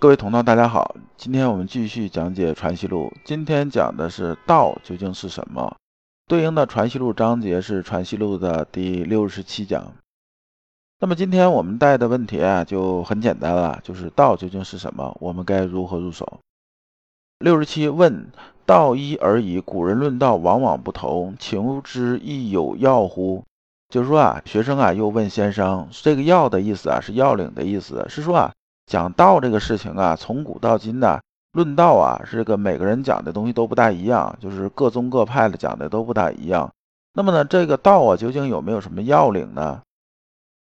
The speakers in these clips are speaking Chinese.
各位同道，大家好，今天我们继续讲解《传习录》，今天讲的是道究竟是什么？对应的《传习录》章节是《传习录》的第六十七讲。那么今天我们带的问题啊，就很简单了，就是道究竟是什么？我们该如何入手？六十七问：道一而已，古人论道往往不同，求之亦有要乎？就是说啊，学生啊又问先生，这个“要”的意思啊，是要领的意思，是说啊。讲道这个事情啊，从古到今呢，论道啊，这个每个人讲的东西都不大一样，就是各宗各派的讲的都不大一样。那么呢，这个道啊，究竟有没有什么要领呢？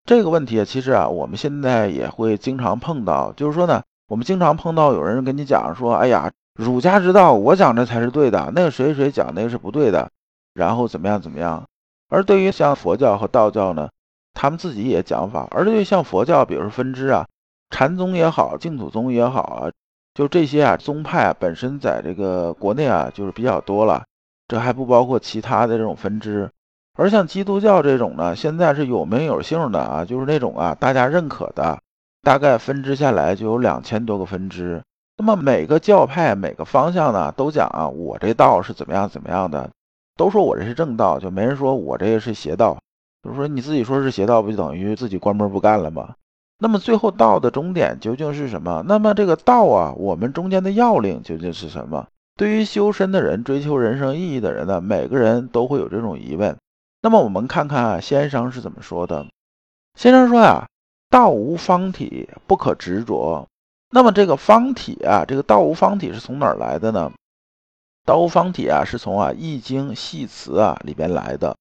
这个问题啊，其实啊，我们现在也会经常碰到，就是说呢，我们经常碰到有人跟你讲说，哎呀，儒家之道，我讲的才是对的，那个谁谁讲那个是不对的，然后怎么样怎么样。而对于像佛教和道教呢，他们自己也讲法，而对于像佛教，比如说分支啊。禅宗也好，净土宗也好啊，就这些啊宗派啊本身在这个国内啊就是比较多了，这还不包括其他的这种分支。而像基督教这种呢，现在是有名有姓的啊，就是那种啊大家认可的，大概分支下来就有两千多个分支。那么每个教派每个方向呢都讲啊，我这道是怎么样怎么样的，都说我这是正道，就没人说我这个是邪道。就是说你自己说是邪道，不就等于自己关门不干了吗？那么最后道的终点究竟是什么？那么这个道啊，我们中间的要领究竟是什么？对于修身的人、追求人生意义的人呢，每个人都会有这种疑问。那么我们看看啊，先生是怎么说的。先生说呀，道无方体，不可执着。那么这个方体啊，这个道无方体是从哪儿来的呢？道无方体啊，是从啊《易经》系辞啊里边来的。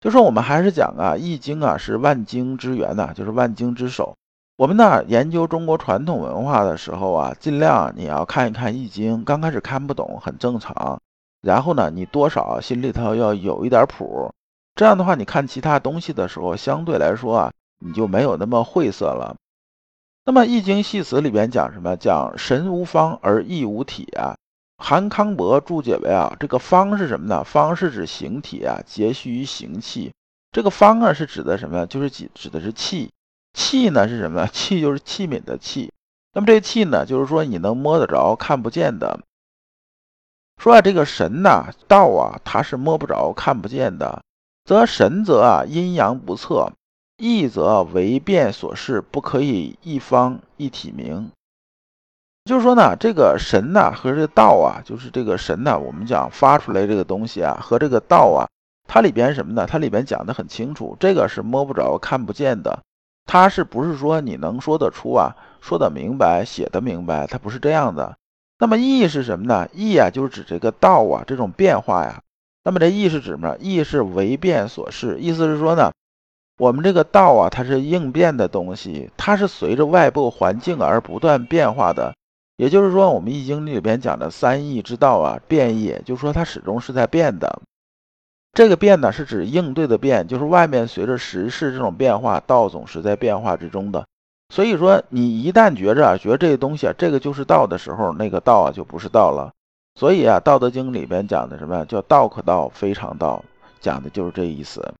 就说我们还是讲啊，《易经》啊是万经之源呐，就是万经之首。我们呢研究中国传统文化的时候啊，尽量你要看一看《易经》，刚开始看不懂很正常。然后呢，你多少心里头要有一点谱，这样的话，你看其他东西的时候，相对来说啊，你就没有那么晦涩了。那么《易经》系辞里边讲什么？讲神无方而易无体啊。韩康伯注解为啊，这个方是什么呢？方是指形体啊，结续于形气。这个方啊，是指的什么？就是指指的是气。气呢是什么？气就是器皿的气。那么这气呢，就是说你能摸得着、看不见的。说啊，这个神呐、道啊，它是摸不着、看不见的。则神则啊，阴阳不测；意则为变所示，不可以一方一体名。就是说呢，这个神呐和这个道啊，就是这个神呐，我们讲发出来这个东西啊，和这个道啊，它里边什么呢？它里边讲的很清楚，这个是摸不着、看不见的，它是不是说你能说得出啊、说得明白、写得明白？它不是这样的。那么意是什么呢？意啊，就是指这个道啊这种变化呀。那么这意是指什么？意是为变所示，意思是说呢，我们这个道啊，它是应变的东西，它是随着外部环境而不断变化的。也就是说，我们易经里边讲的三易之道啊，变易，就是说它始终是在变的。这个变呢，是指应对的变，就是外面随着时势这种变化，道总是在变化之中的。所以说，你一旦觉着啊觉得这个东西啊，这个就是道的时候，那个道啊就不是道了。所以啊，《道德经》里边讲的什么叫“道可道，非常道”，讲的就是这意思。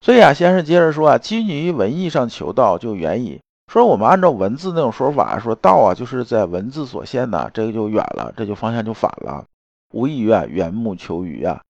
所以啊，先生接着说啊，基于文艺上求道，就远矣。说我们按照文字那种说法，说道啊，就是在文字所限呢，这个就远了，这就方向就反了，无异于啊缘木求鱼啊。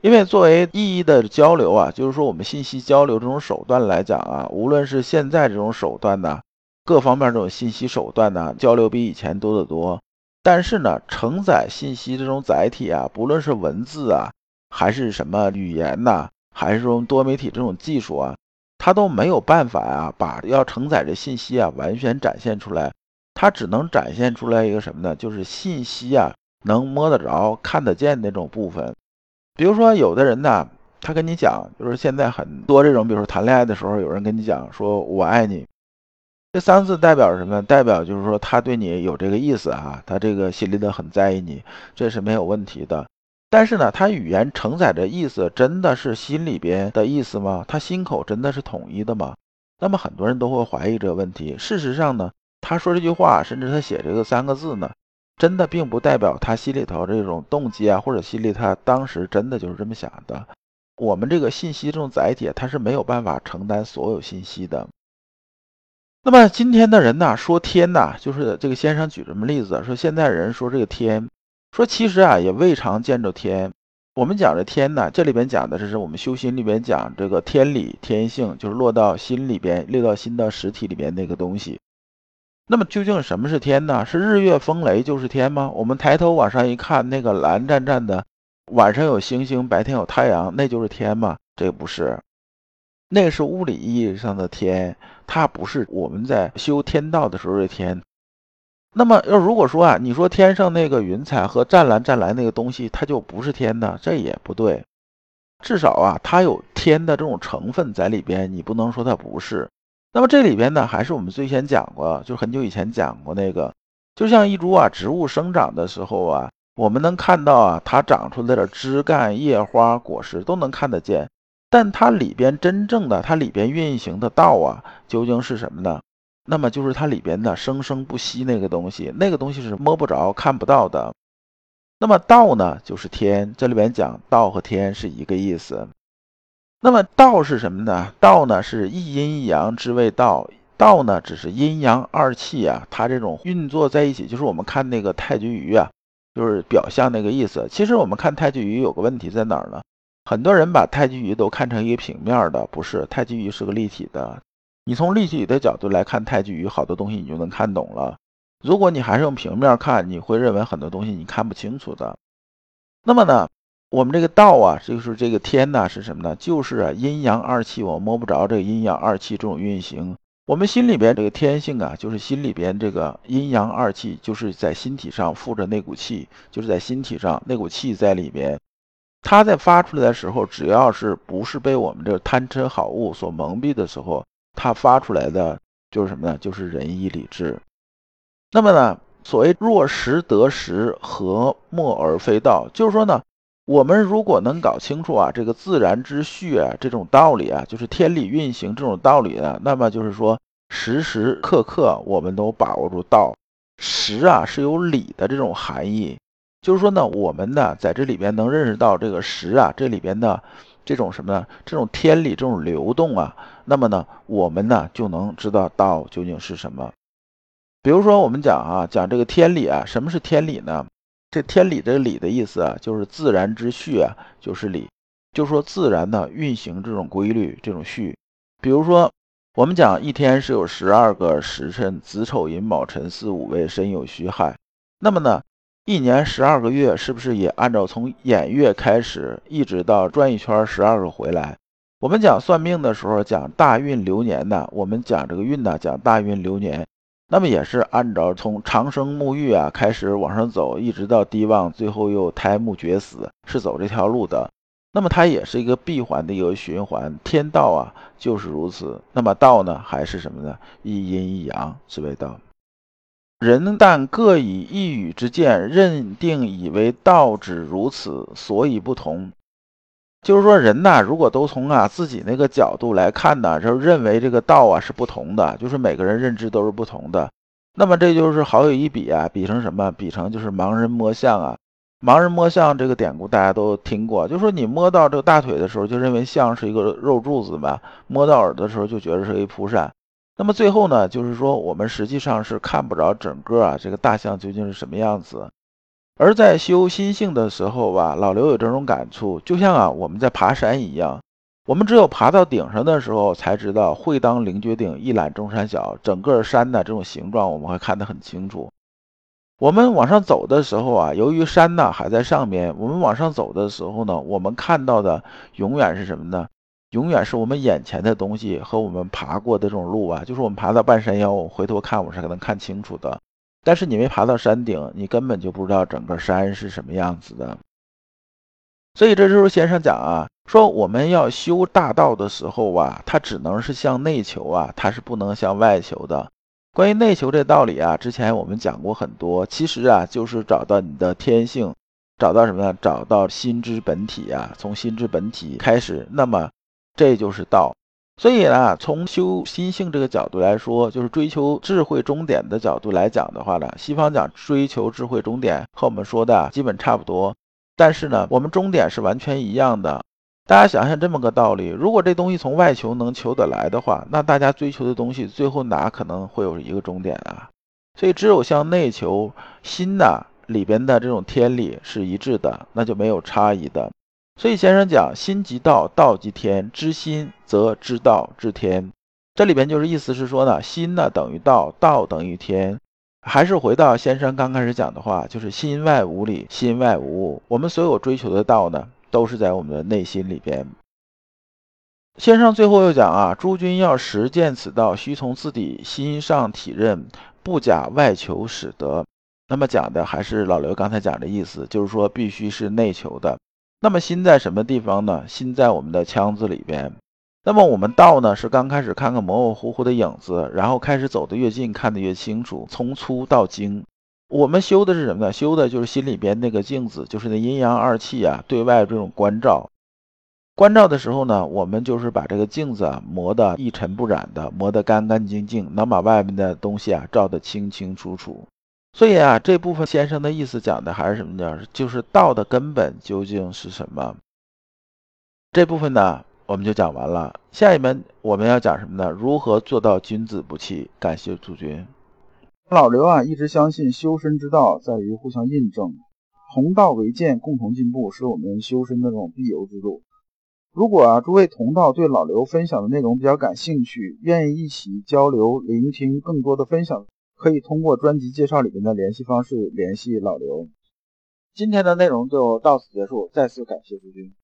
因为作为意义的交流啊，就是说我们信息交流这种手段来讲啊，无论是现在这种手段呢，各方面这种信息手段呢，交流比以前多得多。但是呢，承载信息这种载体啊，不论是文字啊，还是什么语言呐，还是说多媒体这种技术啊。他都没有办法啊，把要承载的信息啊完全展现出来，他只能展现出来一个什么呢？就是信息啊能摸得着、看得见那种部分。比如说，有的人呢，他跟你讲，就是现在很多这种，比如说谈恋爱的时候，有人跟你讲说“我爱你”，这三个字代表什么？代表就是说他对你有这个意思啊，他这个心里头很在意你，这是没有问题的。但是呢，他语言承载的意思真的是心里边的意思吗？他心口真的是统一的吗？那么很多人都会怀疑这个问题。事实上呢，他说这句话，甚至他写这个三个字呢，真的并不代表他心里头这种动机啊，或者心里他当时真的就是这么想的。我们这个信息这种载体，它是没有办法承担所有信息的。那么今天的人呢，说天呐，就是这个先生举什么例子？说现在人说这个天，说其实啊也未尝见着天。我们讲这天呢，这里边讲的这是我们修心里边讲这个天理天性，就是落到心里边，落到心的实体里边那个东西。那么究竟什么是天呢？是日月风雷就是天吗？我们抬头往上一看，那个蓝湛湛的，晚上有星星，白天有太阳，那就是天吗？这不是，那个是物理意义上的天，它不是我们在修天道的时候的天。那么要如果说啊，你说天上那个云彩和湛蓝湛蓝那个东西，它就不是天的，这也不对。至少啊，它有天的这种成分在里边，你不能说它不是。那么这里边呢，还是我们最先讲过，就很久以前讲过那个，就像一株啊植物生长的时候啊，我们能看到啊，它长出来的枝干、叶花、果实都能看得见，但它里边真正的它里边运行的道啊，究竟是什么呢？那么就是它里边的生生不息那个东西，那个东西是摸不着、看不到的。那么道呢，就是天，这里边讲道和天是一个意思。那么道是什么呢？道呢是一阴一阳之谓道。道呢只是阴阳二气啊，它这种运作在一起，就是我们看那个太极鱼啊，就是表象那个意思。其实我们看太极鱼有个问题在哪儿呢？很多人把太极鱼都看成一个平面的，不是，太极鱼是个立体的。你从立体的角度来看太极鱼，好多东西你就能看懂了。如果你还是用平面看，你会认为很多东西你看不清楚的。那么呢？我们这个道啊，就是这个天呐，是什么呢？就是啊，阴阳二气，我摸不着这个阴阳二气这种运行。我们心里边这个天性啊，就是心里边这个阴阳二气，就是在心体上附着那股气，就是在心体上那股气在里边。它在发出来的时候，只要是不是被我们这贪嗔好恶所蒙蔽的时候，它发出来的就是什么呢？就是仁义礼智。那么呢，所谓若识得时，何莫而非道？就是说呢。我们如果能搞清楚啊，这个自然之序啊，这种道理啊，就是天理运行这种道理呢，那么就是说时时刻刻我们都把握住道。时啊是有理的这种含义，就是说呢，我们呢在这里边能认识到这个时啊，这里边的这种什么呢？这种天理这种流动啊，那么呢，我们呢就能知道道究竟是什么。比如说我们讲啊，讲这个天理啊，什么是天理呢？这天理这个理的意思啊，就是自然之序啊，就是理，就说自然的运行这种规律，这种序。比如说，我们讲一天是有十二个时辰，子丑寅卯辰巳午未申酉戌亥。那么呢，一年十二个月，是不是也按照从演月开始，一直到转一圈十二个回来？我们讲算命的时候讲大运流年呢，我们讲这个运呢，讲大运流年。那么也是按照从长生沐浴啊开始往上走，一直到低旺，最后又胎木绝死，是走这条路的。那么它也是一个闭环的一个循环，天道啊就是如此。那么道呢，还是什么呢？一阴一阳之谓道。人但各以一语之见，认定以为道只如此，所以不同。就是说，人呐，如果都从啊自己那个角度来看呢，就认为这个道啊是不同的，就是每个人认知都是不同的。那么这就是好有一比啊，比成什么？比成就是盲人摸象啊。盲人摸象这个典故大家都听过，就是说你摸到这个大腿的时候，就认为象是一个肉柱子嘛；摸到耳朵的时候，就觉得是一蒲扇。那么最后呢，就是说我们实际上是看不着整个啊这个大象究竟是什么样子。而在修心性的时候吧，老刘有这种感触，就像啊我们在爬山一样，我们只有爬到顶上的时候，才知道会当凌绝顶，一览众山小。整个山的这种形状，我们会看得很清楚。我们往上走的时候啊，由于山呢还在上面，我们往上走的时候呢，我们看到的永远是什么呢？永远是我们眼前的东西和我们爬过的这种路啊，就是我们爬到半山腰，我回头看，我是能看清楚的。但是你没爬到山顶，你根本就不知道整个山是什么样子的。所以这就是先生讲啊，说我们要修大道的时候啊，它只能是向内求啊，它是不能向外求的。关于内求这道理啊，之前我们讲过很多。其实啊，就是找到你的天性，找到什么呢？找到心之本体啊，从心之本体开始，那么这就是道。所以呢，从修心性这个角度来说，就是追求智慧终点的角度来讲的话呢，西方讲追求智慧终点和我们说的基本差不多，但是呢，我们终点是完全一样的。大家想想这么个道理：如果这东西从外求能求得来的话，那大家追求的东西最后哪可能会有一个终点啊？所以只有向内求心呐里边的这种天理是一致的，那就没有差异的。所以先生讲：心即道，道即天。知心则知道，知天。这里边就是意思是说呢，心呢等于道，道等于天。还是回到先生刚开始讲的话，就是心外无理，心外无物。我们所有追求的道呢？都是在我们的内心里边。先生最后又讲啊，诸君要实践此道，须从自己心上体认，不假外求使得。那么讲的还是老刘刚才讲的意思，就是说必须是内求的。那么心在什么地方呢？心在我们的腔子里边。那么我们道呢，是刚开始看个模模糊糊的影子，然后开始走得越近，看得越清楚，从粗到精。我们修的是什么呢？修的就是心里边那个镜子，就是那阴阳二气啊，对外这种关照。关照的时候呢，我们就是把这个镜子啊磨得一尘不染的，磨得干干净净，能把外面的东西啊照得清清楚楚。所以啊，这部分先生的意思讲的还是什么呢？就是道的根本究竟是什么？这部分呢，我们就讲完了。下一门我们要讲什么呢？如何做到君子不器？感谢诸君。老刘啊，一直相信修身之道在于互相印证，同道为鉴，共同进步，是我们修身的这种必由之路。如果啊，诸位同道对老刘分享的内容比较感兴趣，愿意一起交流、聆听更多的分享，可以通过专辑介绍里面的联系方式联系老刘。今天的内容就到此结束，再次感谢诸君。